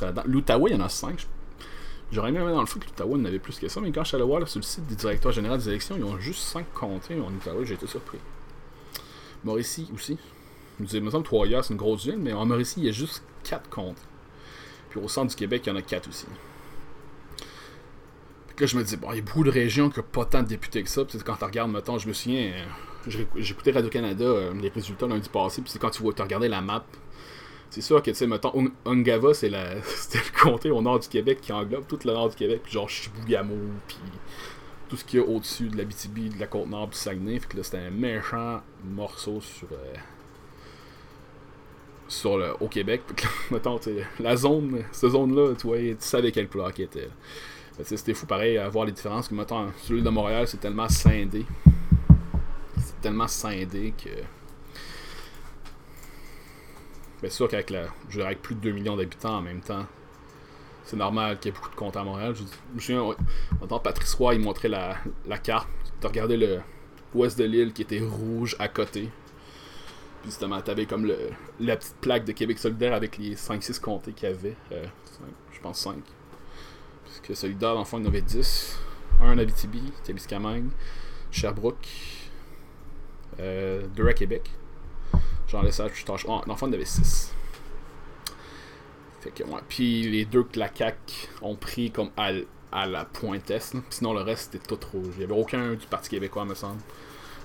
là-dedans. L'Outaouais, il y en a cinq. J'aurais aimé dans le fond que l'Outaouais n'avait plus que ça, mais quand je suis allé voir sur le site des directeurs généraux des élections, ils ont juste 5 comtés en Outaouais, j'ai été surpris. Mauricie aussi. Il me semble Trois-Rivières, c'est une grosse ville, mais en Mauricie, il y a juste 4 comtés. Puis au centre du Québec, il y en a 4 aussi. Puis là, je me dis, bon, il y a beaucoup de régions qui n'ont pas tant de députés que ça. Puis quand tu regardes, mettons, je me souviens, j'écoutais Radio-Canada euh, les résultats lundi passé, puis c'est quand tu vois, tu regardais la map. C'est sûr que, tu sais, mettons, Ungava, c'est le comté au nord du Québec qui englobe tout le nord du Québec, puis genre Chibougamau, puis tout ce qu'il y a au-dessus de la BTB, de la Côte-Nord, puis Saguenay. Fait que là, c'était un méchant morceau sur. Euh, sur le, au Québec. mettons, la zone, cette zone-là, tu vois, tu savais quelle couleur qui était. C'était fou pareil à voir les différences. Que, mettons, celui de Montréal, c'est tellement scindé tellement scindé que. Bien sûr qu'avec la, je avec plus de 2 millions d'habitants en même temps, c'est normal qu'il y ait beaucoup de comptes à Montréal. Je, me souviens, Patrice Roy, il montrait la, la carte. Tu regardais le ouest de l'île qui était rouge à côté. Puis justement, t'avais comme le, la petite plaque de Québec solidaire avec les 5-6 comtés qu'il y avait. Euh, je pense 5. Parce que solidaire, dans le fond, il y en avait 10. Un Abitibi, Témiscamingue, Sherbrooke, euh, à Québec. Jean Lesage, puis tâche. Oh, l'enfant, il avait 6. Fait que. Puis les deux que ont pris comme à, à la pointesse. Sinon, le reste, c'était tout rouge. Il n'y avait aucun du Parti québécois, me semble.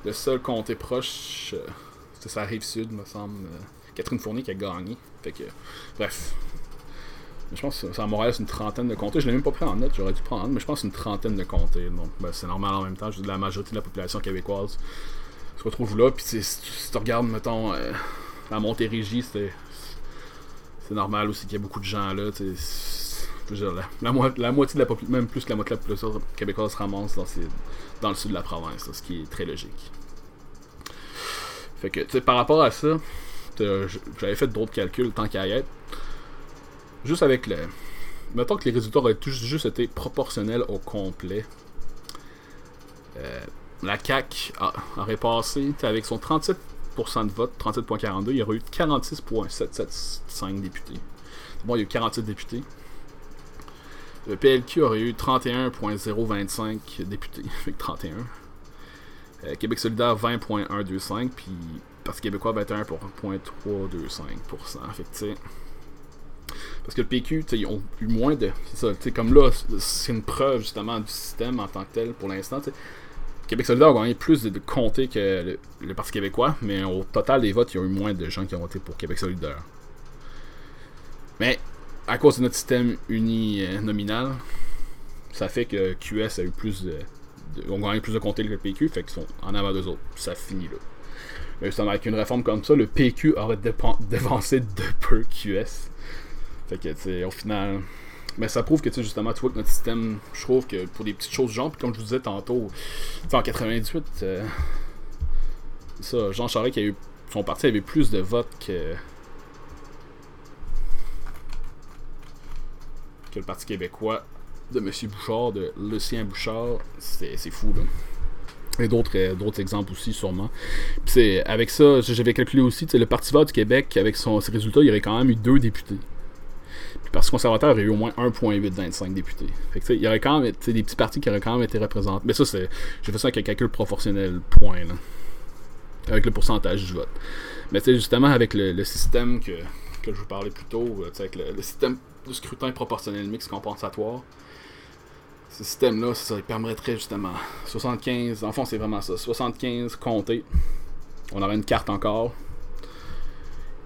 Le seul comté proche, euh, c'était sa rive sud, me semble. Euh, Catherine Fournier qui a gagné. Fait que, bref. Je pense que à Montréal, c'est une trentaine de comtés. Je l'ai même pas pris en note, j'aurais dû prendre mais je pense c'est une trentaine de comtés. Donc, ben, c'est normal en même temps. Je la majorité de la population québécoise se retrouve là. Puis si tu regardes, mettons, euh, la Montérégie, c'est c'est normal aussi qu'il y ait beaucoup de gens là. Dire, la, la, moitié de la population, même plus que la moitié de la population québécoise se ramasse dans, dans le sud de la province, ce qui est très logique. Fait que, tu sais, par rapport à ça, j'avais fait d'autres calculs tant qu'à y être. Juste avec le. Mettons que les résultats auraient juste été proportionnels au complet. Euh, la CAC aurait passé avec son 37% de vote, 37.42, il y aurait eu 46.775 députés. Bon, il y a eu 47 députés. Le PLQ aurait eu 31.025 députés, avec 31. Euh, Québec solidaire 20.125, puis Parti québécois 21.325%. Fait que, parce que le PQ, ils ont eu moins de. C'est comme là, c'est une preuve justement du système en tant que tel pour l'instant. Québec solidaire a gagné plus de, comtés que le, Parti québécois, mais au total des votes, il y a eu moins de gens qui ont voté pour Québec solidaire. Mais à cause de notre système uninominal, ça fait que QS a eu plus de, ont gagné plus de comtés que le PQ, fait qu'ils sont en avant d'eux autres. Ça finit là. Mais justement, avec une réforme comme ça, le PQ aurait dévancé de peu QS. Fait que, tu au final. Mais ça prouve que, tu sais, justement, tu vois que notre système, je trouve que pour des petites choses genre, puis comme je vous disais tantôt, en 98, euh, ça, Jean Charest, qui a eu. Son parti avait plus de votes que. le Parti québécois de M. Bouchard, de Lucien Bouchard. C'est fou, là. Et d'autres, euh, d'autres exemples aussi, sûrement. Puis avec ça, j'avais calculé aussi, le Parti vert du Québec, avec son, ses résultats, il y aurait quand même eu deux députés. Puis Parti conservateur aurait eu au moins 1,825 députés. Fait que, il y aurait quand même des petits partis qui auraient quand même été représentés. Mais ça, c'est, j'ai fait ça avec un calcul proportionnel, point. Là, avec le pourcentage du vote. Mais justement, avec le, système que, je vous parlais plus tôt, le, système de scrutin proportionnel mix compensatoire, ce système-là, ça, permettrait justement 75, en fond c'est vraiment ça, 75 comptés. On aurait une carte encore.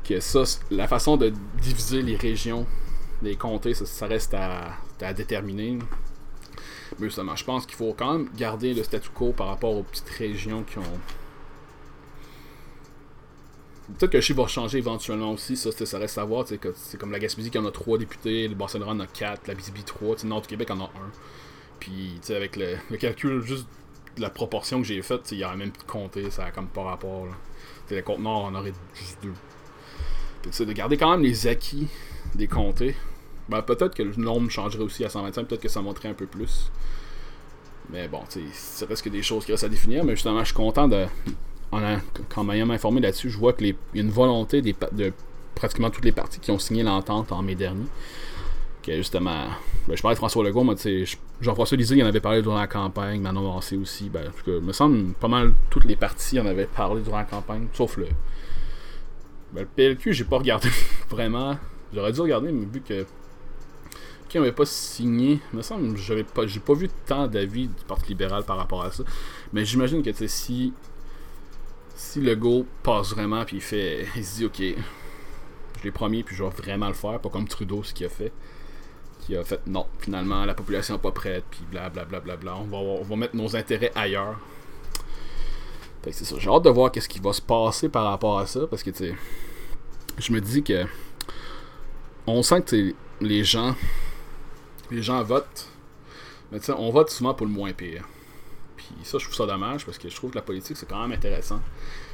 Que ça, la façon de diviser les régions, les comtés, ça, reste à, déterminer. Mais justement, je pense qu'il faut quand même garder le statu quo par rapport aux petites régions qui ont. Peut-être que le chiffre va changer éventuellement aussi, ça, ça reste à voir. C'est comme la Gaspésie qui en a 3 députés, le Barcelone en a 4, la BCB 3, le Nord-Québec en a 1. Puis, avec le, calcul juste de la proportion que j'ai faite, il y aurait même compter, ça a comme pas rapport. Les conteneurs, on aurait juste deux. De garder quand même les acquis des comtés. Ben, peut-être que le nombre changerait aussi à 125, peut-être que ça monterait un peu plus. Mais bon, ça reste que des choses qui restent à définir. Mais justement, je suis content de. En a, quand m'ayant informé là-dessus, je vois qu'il y a une volonté des, de pratiquement toutes les parties qui ont signé l'entente en mai dernier justement, ben, je parlais de François Legault, moi, Jean-François Lisée, il en avait parlé durant la campagne, Manon Mancé aussi. Ben, en me semble pas mal toutes les parties en avaient parlé durant la campagne, sauf le. Ben, le PLQ, j'ai pas regardé vraiment. J'aurais dû regarder, mais vu que. Qui n'avait pas signé, me semble, j'avais pas, j'ai pas vu tant d'avis du Parti libéral par rapport à ça. Mais j'imagine que si. Si Legault passe vraiment, puis il fait. Il se dit, ok, je l'ai promis, puis je vais vraiment le faire, pas comme Trudeau, ce qu'il a fait qui a fait non, finalement, la population n'est pas prête, puis blablabla, bla, bla, bla, on, va, on va mettre nos intérêts ailleurs. Fait que c'est ça. J'ai hâte de voir qu'est-ce qui va se passer par rapport à ça, parce que, tu sais, je me dis que on sent que les gens, les gens votent, mais on vote souvent pour le moins pire. Puis ça, je trouve ça dommage, parce que je trouve que la politique, c'est quand même intéressant.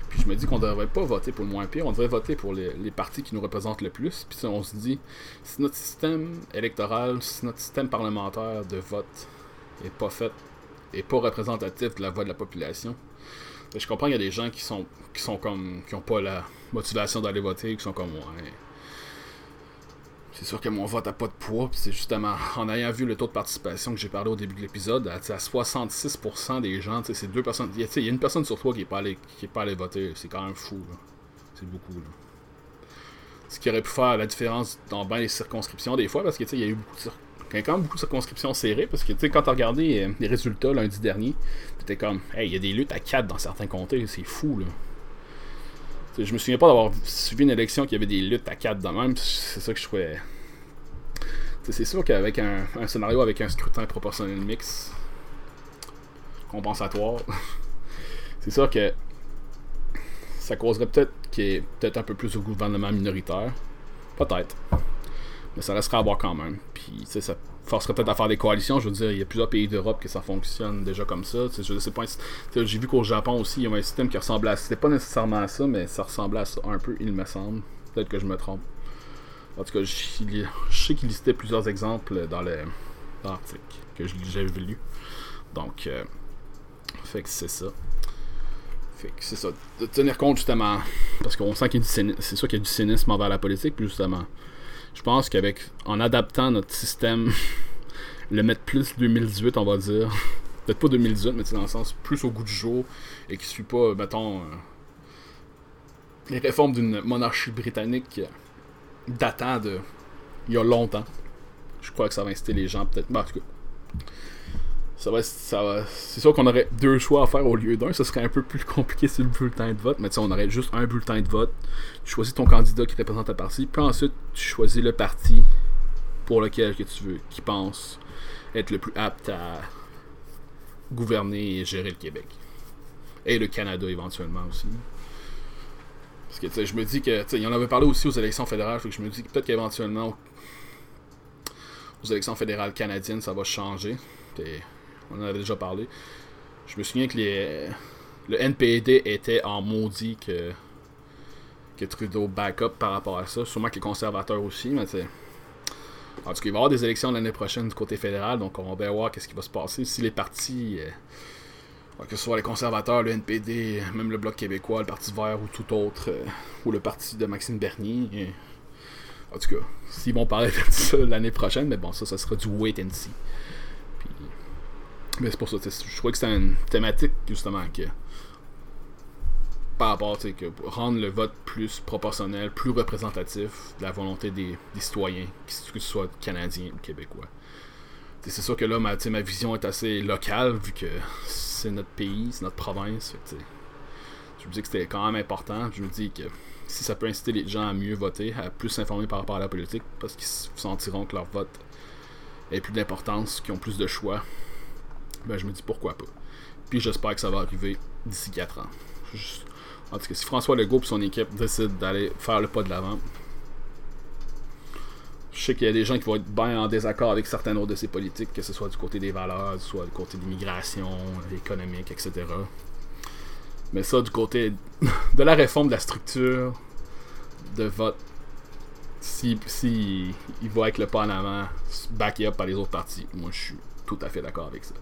Puis je me dis qu'on ne devrait pas voter pour le moins pire, on devrait voter pour les, partis qui nous représentent le plus. Puis on se dit, si notre système électoral, si notre système parlementaire de vote est pas fait, est pas représentatif de la voix de la population, ben, je comprends qu'il y a des gens qui sont qui sont comme qui ont pas la motivation d'aller voter, qui sont comme ouais, c'est sûr que mon vote n'a pas de poids. C'est justement en ayant vu le taux de participation que j'ai parlé au début de l'épisode, à, 66% des gens, c'est deux personnes. Il y, a une personne sur trois qui n'est pas allé qui est pas allé voter. C'est quand même fou. C'est beaucoup. Ce qui aurait pu faire la différence dans bien les circonscriptions des fois, parce que il y a eu beaucoup de, quand même beaucoup de circonscriptions serrées, parce que quand tu regardé euh, les résultats lundi dernier, tu comme, hey, il y a des luttes à 4 dans certains comtés, c'est fou là je me souviens pas d'avoir suivi une élection qui avait des luttes à 4 de même. C'est ça que je trouvais. C'est sûr qu'avec un, scénario avec un scrutin proportionnel mix, compensatoire, c'est sûr que ça causerait peut-être qu'il y ait peut-être un peu plus de gouvernement minoritaire. Peut-être. Mais ça restera à voir quand même. Puis, ça forcerait peut-être à faire des coalitions. Je veux dire, il y a plusieurs pays d'Europe que ça fonctionne déjà comme ça. Je sais pas. J'ai vu qu'au Japon aussi, il y a un système qui ressemblait à. C'était pas nécessairement à ça, mais ça ressemblait à ça un peu, il me semble. Peut-être que je me trompe. En tout cas, je, sais qu'il listait plusieurs exemples dans l'article que j'ai lu. Donc, euh, fait que c'est ça. Fait que c'est ça. De tenir compte justement, parce qu'on sent qu'il y a du c'est sûr qu'il y a du cynisme envers la politique, puis justement, je pense qu'avec en adaptant notre système, le mettre plus 2018, on va dire, peut-être pas 2018, mais dans le sens plus au goût du jour et qui suit pas, mettons, euh, les réformes d'une monarchie britannique datant de il y a longtemps. Je crois que ça va inciter les gens peut-être. en tout cas, ça va, ça c'est sûr qu'on aurait deux choix à faire au lieu d'un. Ce serait un peu plus compliqué sur le bulletin de vote, mais on aurait juste un bulletin de vote. Tu choisis ton candidat qui représente ta partie, puis ensuite tu choisis le parti pour lequel que tu veux, qui pense être le plus apte à gouverner et gérer le Québec. Et le Canada éventuellement aussi. Parce que je me dis que, tu sais, il en avait parlé aussi aux élections fédérales, que je me dis que peut-être qu'éventuellement aux élections fédérales canadiennes, ça va changer on en a déjà parlé. Je me souviens que les, le NPD était en maudit que, que Trudeau back up par rapport à ça. Sûrement que les conservateurs aussi, En tout cas, il va y avoir des élections l'année prochaine du côté fédéral, donc on va bien voir qu'est-ce qui va se passer. Si les partis, euh, que ce soit les conservateurs, le NPD, même le Bloc québécois, le Parti vert ou tout autre, euh, ou le parti de Maxime Bernier. en tout cas, s'ils vont parler de ça l'année prochaine, mais bon, ça, ça sera du wait and see. Mais c'est pour ça, je crois que c'est une thématique justement que par rapport, tu que rendre le vote plus proportionnel, plus représentatif de la volonté des, citoyens, que ce soit canadiens ou québécois. C'est sûr que là, ma, vision est assez locale, vu que c'est notre pays, c'est notre province. je me dis que c'était quand même important. Je me dis que si ça peut inciter les gens à mieux voter, à plus s'informer par rapport à la politique, parce qu'ils sentiront que leur vote ait plus d'importance, qu'ils ont plus de choix, ben je me dis pourquoi pas. Puis j'espère que ça va arriver d'ici 4 ans. En tout cas, si François Legault et son équipe décident d'aller faire le pas de l'avant, je sais qu'il y a des gens qui vont être bien en désaccord avec certaines autres de ces politiques, que ce soit du côté des valeurs, soit du côté de l'immigration, économique, etc. Mais ça, du côté de la réforme de la structure de vote, si, si il va avec le pas en avant, backé up par les autres partis, moi je suis tout à fait d'accord avec ça.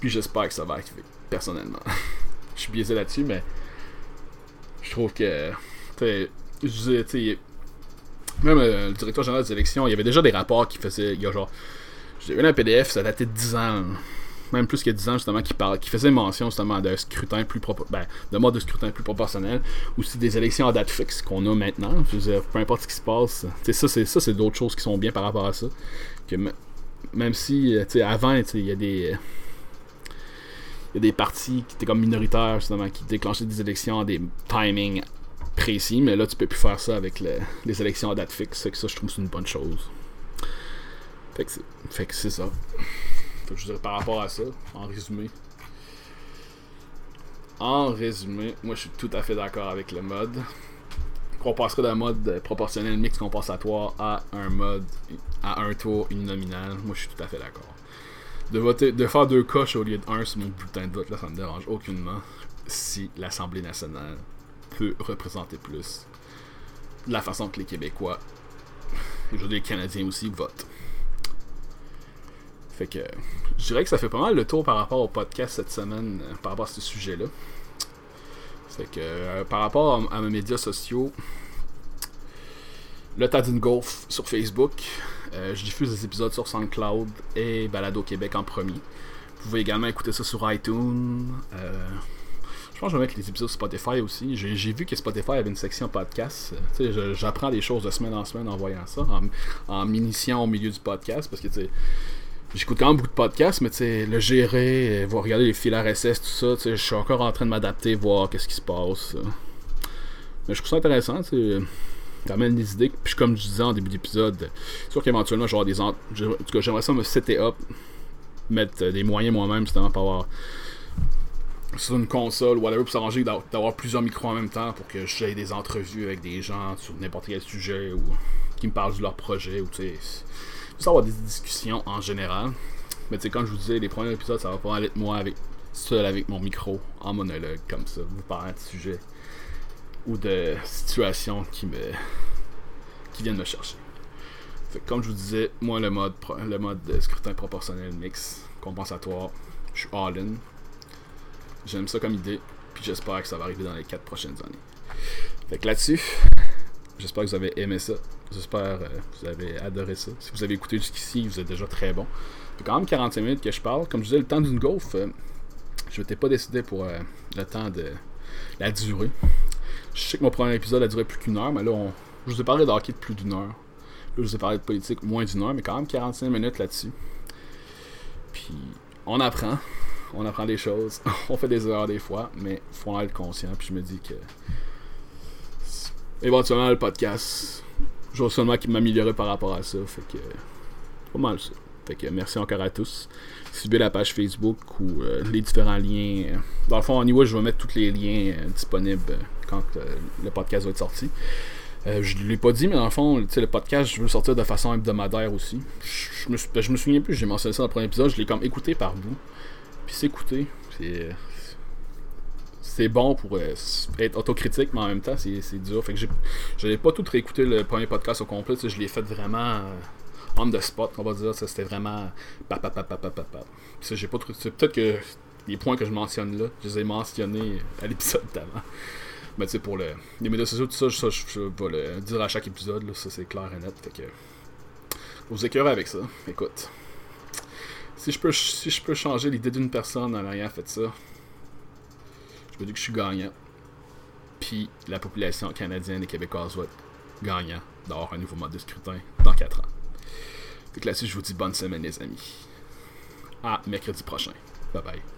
Puis j'espère que ça va arriver, personnellement. je suis biaisé là-dessus, mais je trouve que. Tu sais, même euh, le directeur général des élections, il y avait déjà des rapports qui faisaient. Il y a genre. J'ai vu un PDF, ça datait de 10 ans. Même plus que 10 ans, justement, qui, parle, qui faisait mention justement d'un scrutin plus ben, de mode de scrutin plus proportionnel. Aussi des élections à date fixe qu'on a maintenant. Je veux peu importe ce qui se passe. ça, c'est ça, c'est d'autres choses qui sont bien par rapport à ça. Même si, tu sais, avant, il y a des il y a des partis qui étaient comme minoritaires, justement, qui déclenchaient des élections à des timings précis, mais là, tu peux plus faire ça avec les élections à date fixe. C'est que ça, je trouve c'est une bonne chose. Fait que c'est ça. Fait que je dirais par rapport à ça, en résumé. En résumé, moi je suis tout à fait d'accord avec le mode. Qu'on passerait d'un mode proportionnel mix compensatoire à un mode à un tour uninominal, moi je suis tout à fait d'accord de voter, de faire deux coches au lieu de un sur mon bulletin de vote, là, ça me dérange aucunement. Si l'Assemblée nationale peut représenter plus la façon que les Québécois, je les Canadiens aussi, votent. Fait que je dirais que ça fait pas mal le tour par rapport au podcast cette semaine, euh, par rapport à ce sujet-là. Fait que euh, par rapport à, mes médias sociaux, le Tadine Golf sur Facebook, euh, je diffuse des épisodes sur SoundCloud et Balado Québec en premier. Vous pouvez également écouter ça sur iTunes. Euh, je pense que je vais mettre les épisodes Spotify aussi. J'ai vu que Spotify avait une section podcast. J'apprends des choses de semaine en semaine en voyant ça, en, m'initiant au milieu du podcast, parce que j'écoute quand même beaucoup de podcasts, mais le gérer, voir regarder les fils RSS, tout ça, je suis encore en train de m'adapter, voir qu'est-ce qui se passe. Mais je trouve ça intéressant, t'amènes des idées. Puis comme je disais en début d'épisode, sûr qu'éventuellement j'aurai des. En... tout cas, j'aimerais ça me setter up, mettre des moyens moi-même justement pour avoir sur une console, whatever, pour s'arranger d'avoir plusieurs micros en même temps pour que j'aie des entrevues avec des gens sur n'importe quel sujet ou qui me parlent de leur projet ou tu sais. Juste avoir des discussions en général. Mais tu sais, comme je vous disais, les premiers épisodes, ça va pas être moi avec seul avec mon micro en monologue comme ça, vous parler de sujets ou de situations qui me qui viennent me chercher. Fait comme je vous disais, moi le mode le mode de scrutin proportionnel mix compensatoire, je suis all in. J'aime ça comme idée, puis j'espère que ça va arriver dans les 4 prochaines années. Fait que là-dessus, j'espère que vous avez aimé ça. J'espère que euh, vous avez adoré ça. Si vous avez écouté jusqu'ici, vous êtes déjà très bon. Fait quand même 45 minutes que je parle. Comme je disais, le temps d'une golf, euh, je m'étais pas décidé pour euh, le temps de la durée. Je sais que mon premier épisode a duré plus qu'une heure, mais là, je vous ai parlé d'hockey de plus d'une heure. Là, je vous ai parlé de politique moins d'une heure, mais quand même 45 minutes là-dessus. Puis, on apprend. On apprend des choses. on fait des erreurs des fois, mais il faut en être conscient. Puis, je me dis que. Éventuellement, le podcast, je vois seulement qu'il m'améliorer par rapport à ça. Fait que. Pas mal ça. Fait que merci encore à tous. Suivez la page Facebook ou euh, les différents liens. Dans le fond, anyway, je vais mettre tous les liens euh, disponibles quand euh, le podcast va être sorti. je ne l'ai pas dit, mais dans le fond, le podcast, je veux sortir de façon hebdomadaire aussi. Je, me, ben, je me souviens plus, j'ai mentionné ça dans le premier épisode, je l'ai comme écouté par bout. Puis s'écouter, c'est. C'est bon pour être autocritique, mais en même temps, c'est dur. Fait que je n'ai pas tout réécouté le premier podcast au complet. Je l'ai fait vraiment on the spot, on va dire. Ça, c'était vraiment. j'ai pas peut-être que les points que je mentionne là, je les ai mentionnés à l'épisode d'avant. Mais tu sais, pour le, les médias sociaux, tout ça, je, vais le dire à chaque épisode, ça c'est clair et net. Fait que. Vous écœurez avec ça. Écoute. Si je peux, si je peux changer l'idée d'une personne en ayant fait ça, je me dis que je suis gagnant. Puis la population canadienne et québécoise va être gagnant d'avoir un nouveau mode de scrutin dans 4 ans. Donc là-dessus, je vous dis bonne semaine, les amis. À mercredi prochain. Bye bye.